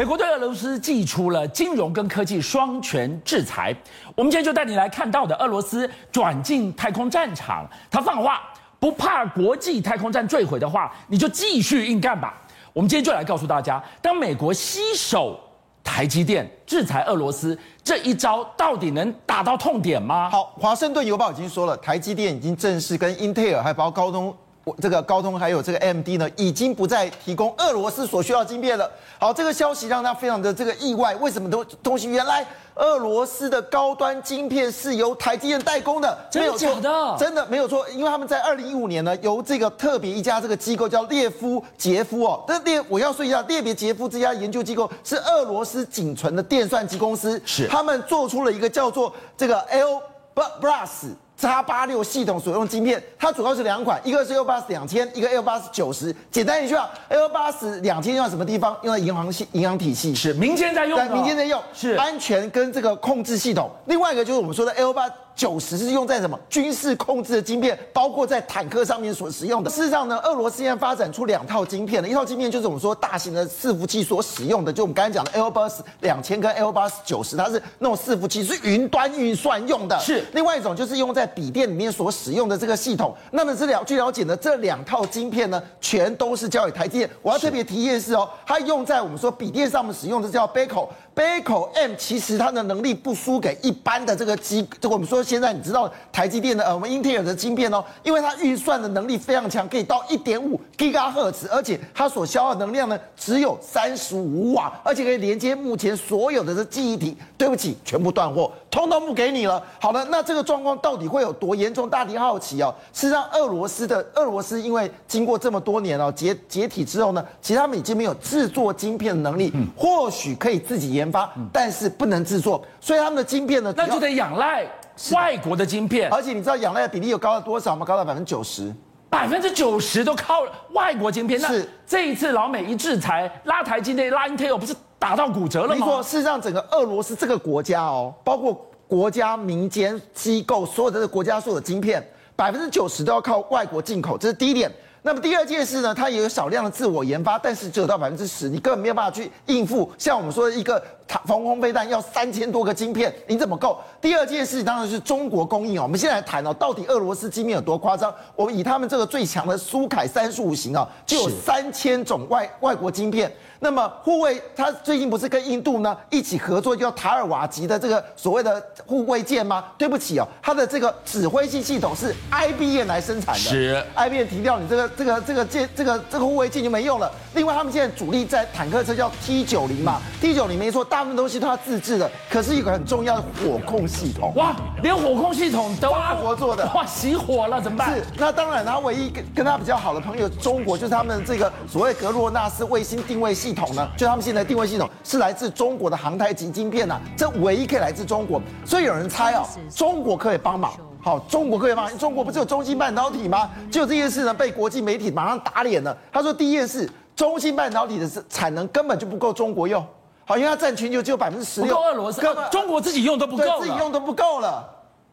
美国对俄罗斯祭出了金融跟科技双全制裁。我们今天就带你来看到的，俄罗斯转进太空战场，他放话不怕国际太空站坠毁的话，你就继续硬干吧。我们今天就来告诉大家，当美国吸手台积电制裁俄罗斯这一招，到底能打到痛点吗？好，华盛顿邮报已经说了，台积电已经正式跟英特尔还包括高通。这个高通还有这个 AMD 呢，已经不再提供俄罗斯所需要的晶片了。好，这个消息让他非常的这个意外。为什么东东西原来俄罗斯的高端晶片是由台积电代工的？真的假的？真的没有错，因为他们在二零一五年呢，由这个特别一家这个机构叫列夫杰夫哦，这列我要说一下，列别杰夫这家研究机构是俄罗斯仅存的电算机公司，是他们做出了一个叫做这个 L Plus。叉八六系统所用晶片，它主要是两款，一个是 Airbus 两千，一个 Airbus 九十。简单一句话，Airbus 两千用在什么地方？用在银行系、银行体系，是民间在用的，民间在用，是安全跟这个控制系统。另外一个就是我们说的 Airbus。九十是用在什么军事控制的晶片，包括在坦克上面所使用的。事实上呢，俄罗斯现在发展出两套晶片了，一套晶片就是我们说大型的伺服器所使用的，就我们刚才讲的 Airbus 两千跟 Airbus 九十，它是那种伺服器，是云端运算用的。是另外一种就是用在笔电里面所使用的这个系统。那么这了据了解呢，这两套晶片呢，全都是交给台积电。我要特别提一件事哦，它用在我们说笔电上面使用的叫 Becal。Becal M 其实它的能力不输给一般的这个机，这个我们说现在你知道台积电的呃，我们英特尔的晶片哦，因为它运算的能力非常强，可以到一点五 GHz，而且它所消耗能量呢只有三十五瓦，而且可以连接目前所有的这记忆体。对不起，全部断货，通通不给你了。好了，那这个状况到底会有多严重？大家好奇哦。事实上，俄罗斯的俄罗斯因为经过这么多年哦解解体之后呢，其实他们已经没有制作晶片的能力，或许可以自己研发，但是不能制作，所以他们的晶片呢，那就得仰赖外国的晶片。而且你知道仰赖的比例有高到多少吗？高到百分之九十，百分之九十都靠外国晶片。是这一次老美一制裁，拉台积电、拉英特尔，不是打到骨折了吗？没错，事实上整个俄罗斯这个国家哦，包括国家、民间机构，所有的国家所有的晶片，百分之九十都要靠外国进口，这是第一点。那么第二件事呢，它也有少量的自我研发，但是只有到百分之十，你根本没有办法去应付。像我们说的一个防空飞弹要三千多个晶片，你怎么够？第二件事当然是中国供应哦。我们现在来谈哦，到底俄罗斯晶片有多夸张？我们以他们这个最强的苏凯三十五型啊，就有三千种外外国晶片。那么护卫，他最近不是跟印度呢一起合作，叫塔尔瓦级的这个所谓的护卫舰吗？对不起哦，它的这个指挥系系统是 IBM 来生产的，是 IBM 提掉你这个这个这个舰这个这个护卫舰就没用了。另外，他们现在主力在坦克车叫 T 九零嘛，T 九零没错，大部分东西都要自制的，可是一个很重要的火控系统，哇，连火控系统都法国做的，哇，熄火了怎么办？是，那当然，他唯一跟跟他比较好的朋友中国，就是他们这个所谓格洛纳斯卫星定位系统。呢？就他们现在定位系统是来自中国的航太级晶片呐、啊，这唯一可以来自中国，所以有人猜哦，中国可以帮忙。好，中国可以帮忙。中国不是有中芯半导体吗？就这件事呢，被国际媒体马上打脸了。他说，第一件事，中芯半导体的产能根本就不够中国用。好，因为它占全球只有百分之十六，不够俄罗斯，中国自己用都不够，自己用都不够了。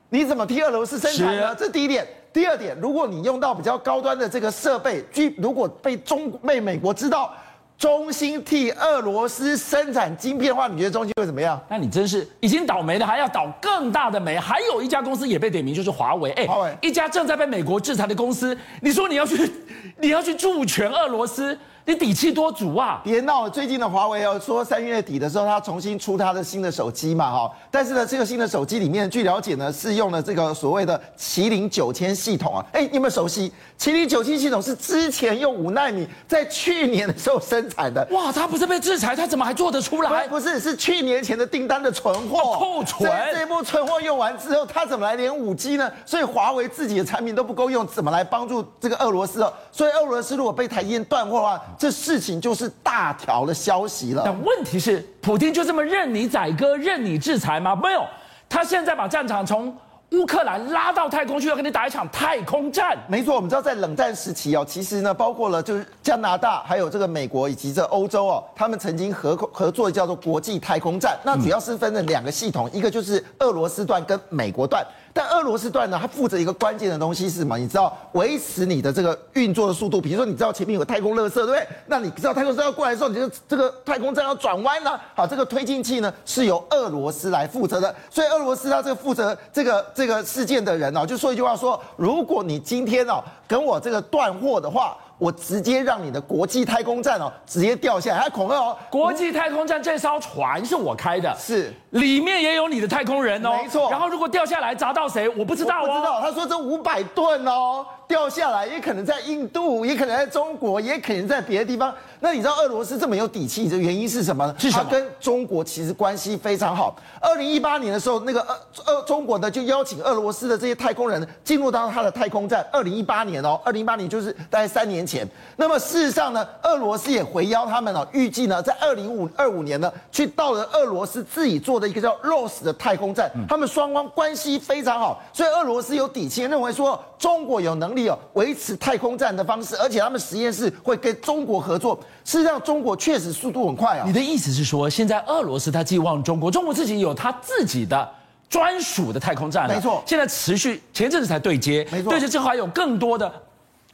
你怎么替俄罗斯生产呢？这第一点。第二点，如果你用到比较高端的这个设备，据如果被中被美国知道。中芯替俄罗斯生产晶片的话，你觉得中芯会怎么样？那你真是已经倒霉了，还要倒更大的霉。还有一家公司也被点名，就是华为。哎，华为一家正在被美国制裁的公司，你说你要去，你要去助拳俄罗斯？你底气多足啊！别闹了，最近的华为哦，说三月底的时候，它重新出它的新的手机嘛，哈。但是呢，这个新的手机里面，据了解呢，是用了这个所谓的麒麟九千系统啊。哎，你有没有熟悉？麒麟九千系统是之前用五纳米，在去年的时候生产的。哇，它不是被制裁，它怎么还做得出来？不是，是去年前的订单的存货库存。这一波存货用完之后，它怎么来连五 G 呢？所以华为自己的产品都不够用，怎么来帮助这个俄罗斯哦？所以俄罗斯如果被台积电断货的话，这事情就是大条的消息了。但问题是，普京就这么任你宰割、任你制裁吗？没有，他现在把战场从乌克兰拉到太空去，要跟你打一场太空战。没错，我们知道在冷战时期哦，其实呢，包括了就是加拿大，还有这个美国以及这欧洲哦，他们曾经合合作叫做国际太空站。那主要是分了两个系统，一个就是俄罗斯段跟美国段。但俄罗斯段呢，它负责一个关键的东西是什么？你知道维持你的这个运作的速度。比如说，你知道前面有个太空垃圾，对不对？那你知道太空站要过来的时候，你就这个太空站要转弯了。好，这个推进器呢是由俄罗斯来负责的。所以俄罗斯它这个负责这个这个事件的人呢，就说一句话说：如果你今天哦跟我这个断货的话。我直接让你的国际太空站哦，直接掉下来，还恐吓哦。国际太空站这艘船是我开的，是里面也有你的太空人哦，没错。然后如果掉下来砸到谁，我不知道哦。不知道，他说这五百吨哦。掉下来也可能在印度，也可能在中国，也可能在别的地方。那你知道俄罗斯这么有底气的原因是什么呢？是什么？他跟中国其实关系非常好。二零一八年的时候，那个俄俄中国呢就邀请俄罗斯的这些太空人进入到他的太空站。二零一八年哦，二零一八年就是大概三年前。那么事实上呢，俄罗斯也回邀他们哦，预计呢在二零五二五年呢去到了俄罗斯自己做的一个叫 ROS 的太空站。他们双方关系非常好，所以俄罗斯有底气认为说中国有能力哦。维持太空站的方式，而且他们实验室会跟中国合作。事实上，中国确实速度很快啊。你的意思是说，现在俄罗斯他寄望中国，中国自己有他自己的专属的太空站了。没错，现在持续前一阵子才对接，没错，对接之后还有更多的、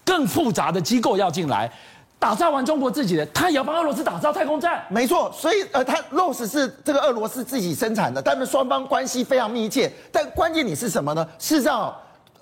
更复杂的机构要进来打造完中国自己的，他也要帮俄罗斯打造太空站。没错，所以呃，他 ROS 是这个俄罗斯自己生产的，但是双方关系非常密切。但关键你是什么呢？事实上。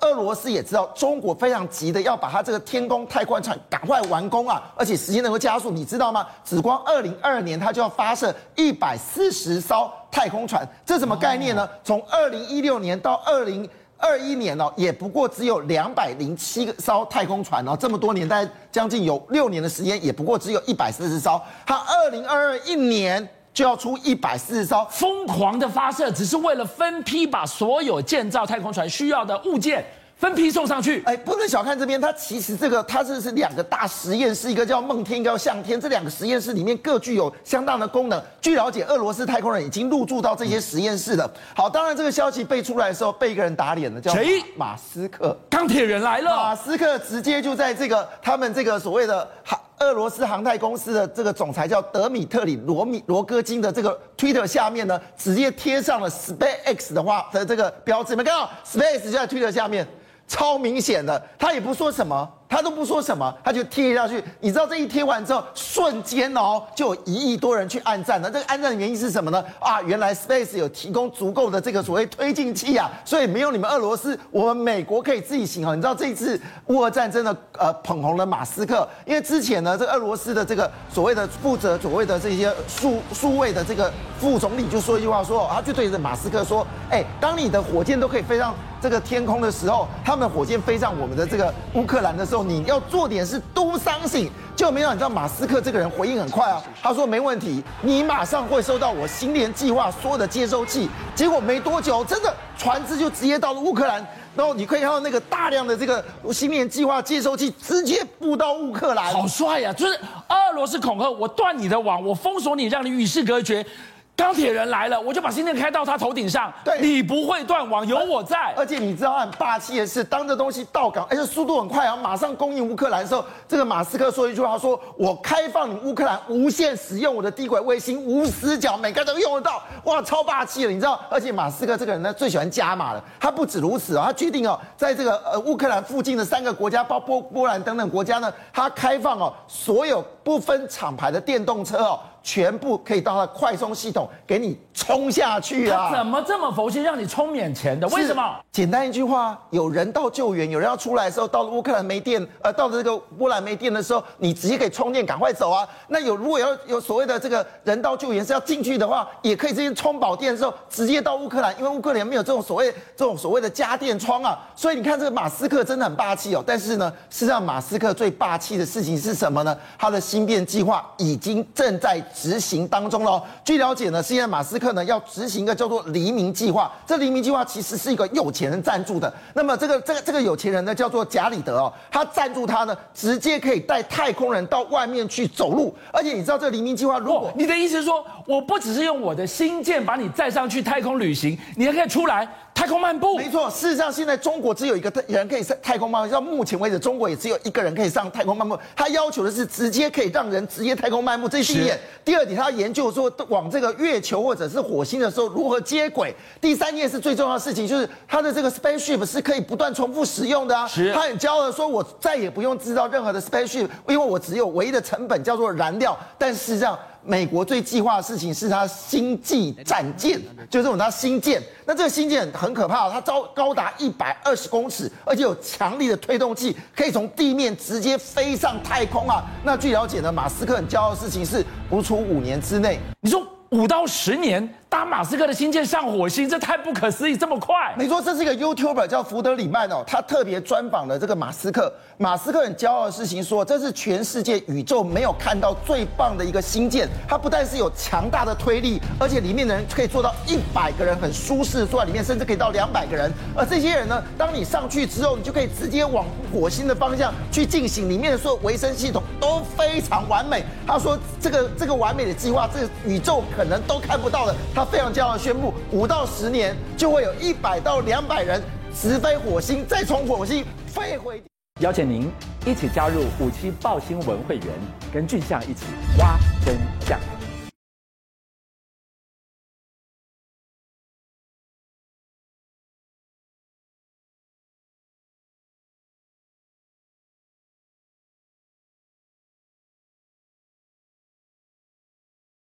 俄罗斯也知道中国非常急的要把它这个天宫太空船赶快完工啊，而且时间能够加速，你知道吗？只光二零二二年它就要发射一百四十艘太空船，这什么概念呢？从二零一六年到二零二一年哦，也不过只有两百零七个艘太空船哦，这么多年，大概将近有六年的时间，也不过只有一百四十艘。它二零二二一年。就要出一百四十艘，疯狂的发射，只是为了分批把所有建造太空船需要的物件分批送上去。哎，不能小看这边，它其实这个它这是两个大实验室，一个叫梦天，一个叫向天，这两个实验室里面各具有相当的功能。据了解，俄罗斯太空人已经入驻到这些实验室了。好，当然这个消息被出来的时候，被一个人打脸了，叫谁？马斯克，钢铁人来了。马斯克直接就在这个他们这个所谓的航俄罗斯航太公司的这个总裁叫德米特里罗米罗戈金的这个 Twitter 下面呢，直接贴上了 SpaceX 的话的这个标志，你们看到 SpaceX 就在 Twitter 下面，超明显的，他也不说什么。他都不说什么，他就贴下去。你知道这一贴完之后，瞬间哦，就有一亿多人去按赞了。这个按赞的原因是什么呢？啊，原来 Space 有提供足够的这个所谓推进器啊，所以没有你们俄罗斯，我们美国可以自己行啊。你知道这一次乌俄战争的呃捧红了马斯克，因为之前呢，这个俄罗斯的这个所谓的负责所谓的这些数数位的这个副总理就说一句话说，他就对着马斯克说，哎，当你的火箭都可以飞上这个天空的时候，他们火箭飞上我们的这个乌克兰的时候。你要做点事 do something，就没想到马斯克这个人回应很快啊，他说没问题，你马上会收到我星链计划所有的接收器。结果没多久，真的船只就直接到了乌克兰，然后你可以看到那个大量的这个星链计划接收器直接布到乌克兰，好帅呀！就是俄罗斯恐吓我断你的网，我封锁你，让你与世隔绝。钢铁人来了，我就把芯片开到他头顶上。对，你不会断网，有我在。而且你知道很霸气的是，当这东西到港，而且速度很快啊，马上供应乌克兰的时候，这个马斯克说一句话，说我开放你乌克兰无限使用我的低轨卫星，无死角，每个都用得到，哇，超霸气了，你知道？而且马斯克这个人呢，最喜欢加码了。他不止如此啊，他决定哦，在这个呃乌克兰附近的三个国家，包括波波兰等等国家呢，他开放哦，所有不分厂牌的电动车哦。全部可以到它的快充系统给你充下去啊！他怎么这么佛心，让你充免钱的？为什么？简单一句话，有人道救援，有人要出来的时候，到了乌克兰没电，呃，到了这个波兰没电的时候，你直接可以充电，赶快走啊！那有如果要有所谓的这个人道救援是要进去的话，也可以直接充饱电的时候，直接到乌克兰，因为乌克兰没有这种所谓这种所谓的家电窗啊。所以你看这个马斯克真的很霸气哦。但是呢，事实上马斯克最霸气的事情是什么呢？他的芯片计划已经正在。执行当中喽。据了解呢，现在马斯克呢要执行一个叫做黎明计划。这黎明计划其实是一个有钱人赞助的。那么这个这个这个有钱人呢叫做贾里德哦，他赞助他呢，直接可以带太空人到外面去走路。而且你知道这个黎明计划，如果、你的意思是说，我不只是用我的星舰把你载上去太空旅行，你还可以出来太空漫步。没错，事实上现在中国只有一个人可以上太空漫步，到目前为止，中国也只有一个人可以上太空漫步。他要求的是直接可以让人直接太空漫步，这是第一点。第二点，他要研究说往这个月球或者是火星的时候如何接轨。第三件是最重要的事情就是他的这个 spaceship 是可以不断重复使用的啊。是。他很骄傲的说，我再也不用制造任何的 spaceship，因为我只有唯一的成本叫做燃料。但事实上，美国最计划的事情是它星际战舰，就是用它星舰。那这个星舰很可怕，它高高达一百二十公尺，而且有强力的推动器，可以从地面直接飞上太空啊。那据了解呢，马斯克很骄傲的事情是不出五年之内，你说五到十年。搭马斯克的星舰上火星，这太不可思议，这么快！没错，这是一个 YouTuber 叫福德里曼哦，他特别专访了这个马斯克。马斯克很骄傲的事情说，这是全世界宇宙没有看到最棒的一个星舰。它不但是有强大的推力，而且里面的人可以做到一百个人，很舒适坐在里面，甚至可以到两百个人。而这些人呢，当你上去之后，你就可以直接往火星的方向去进行，里面的所有维生系统都非常完美。他说，这个这个完美的计划，这宇宙可能都看不到的。他他非常骄傲宣布，五到十年就会有一百到两百人直飞火星，再从火星飞回。邀请您一起加入五七报新闻会员，跟俊相一起挖真相。